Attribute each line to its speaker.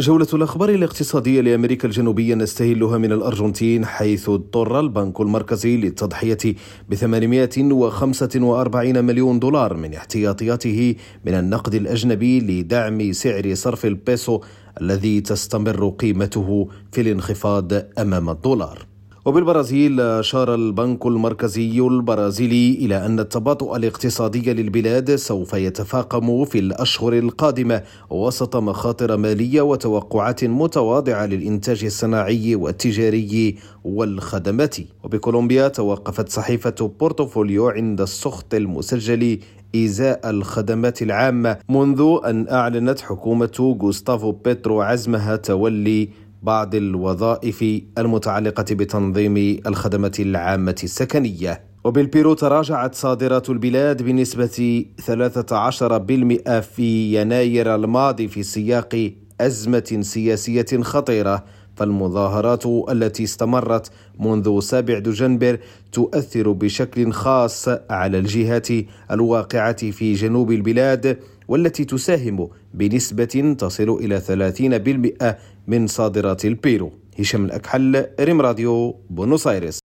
Speaker 1: جولة الأخبار الاقتصادية لأمريكا الجنوبية نستهلها من الأرجنتين حيث اضطر البنك المركزي للتضحية ب 845 مليون دولار من احتياطياته من النقد الأجنبي لدعم سعر صرف البيسو الذي تستمر قيمته في الانخفاض أمام الدولار. وبالبرازيل أشار البنك المركزي البرازيلي إلى أن التباطؤ الاقتصادي للبلاد سوف يتفاقم في الأشهر القادمة وسط مخاطر مالية وتوقعات متواضعة للإنتاج الصناعي والتجاري والخدمات. وبكولومبيا توقفت صحيفة بورتفوليو عند السخط المسجل إزاء الخدمات العامة منذ أن أعلنت حكومة غوستافو بيترو عزمها تولي بعض الوظائف المتعلقة بتنظيم الخدمات العامة السكنية. وبالبيرو تراجعت صادرات البلاد بنسبة 13% في يناير الماضي في سياق أزمة سياسية خطيرة. فالمظاهرات التي استمرت منذ سابع دجنبر تؤثر بشكل خاص على الجهات الواقعة في جنوب البلاد والتي تساهم بنسبة تصل إلى 30% من صادرات البيرو. هشام الأكحل ريم راديو بونوس آيرس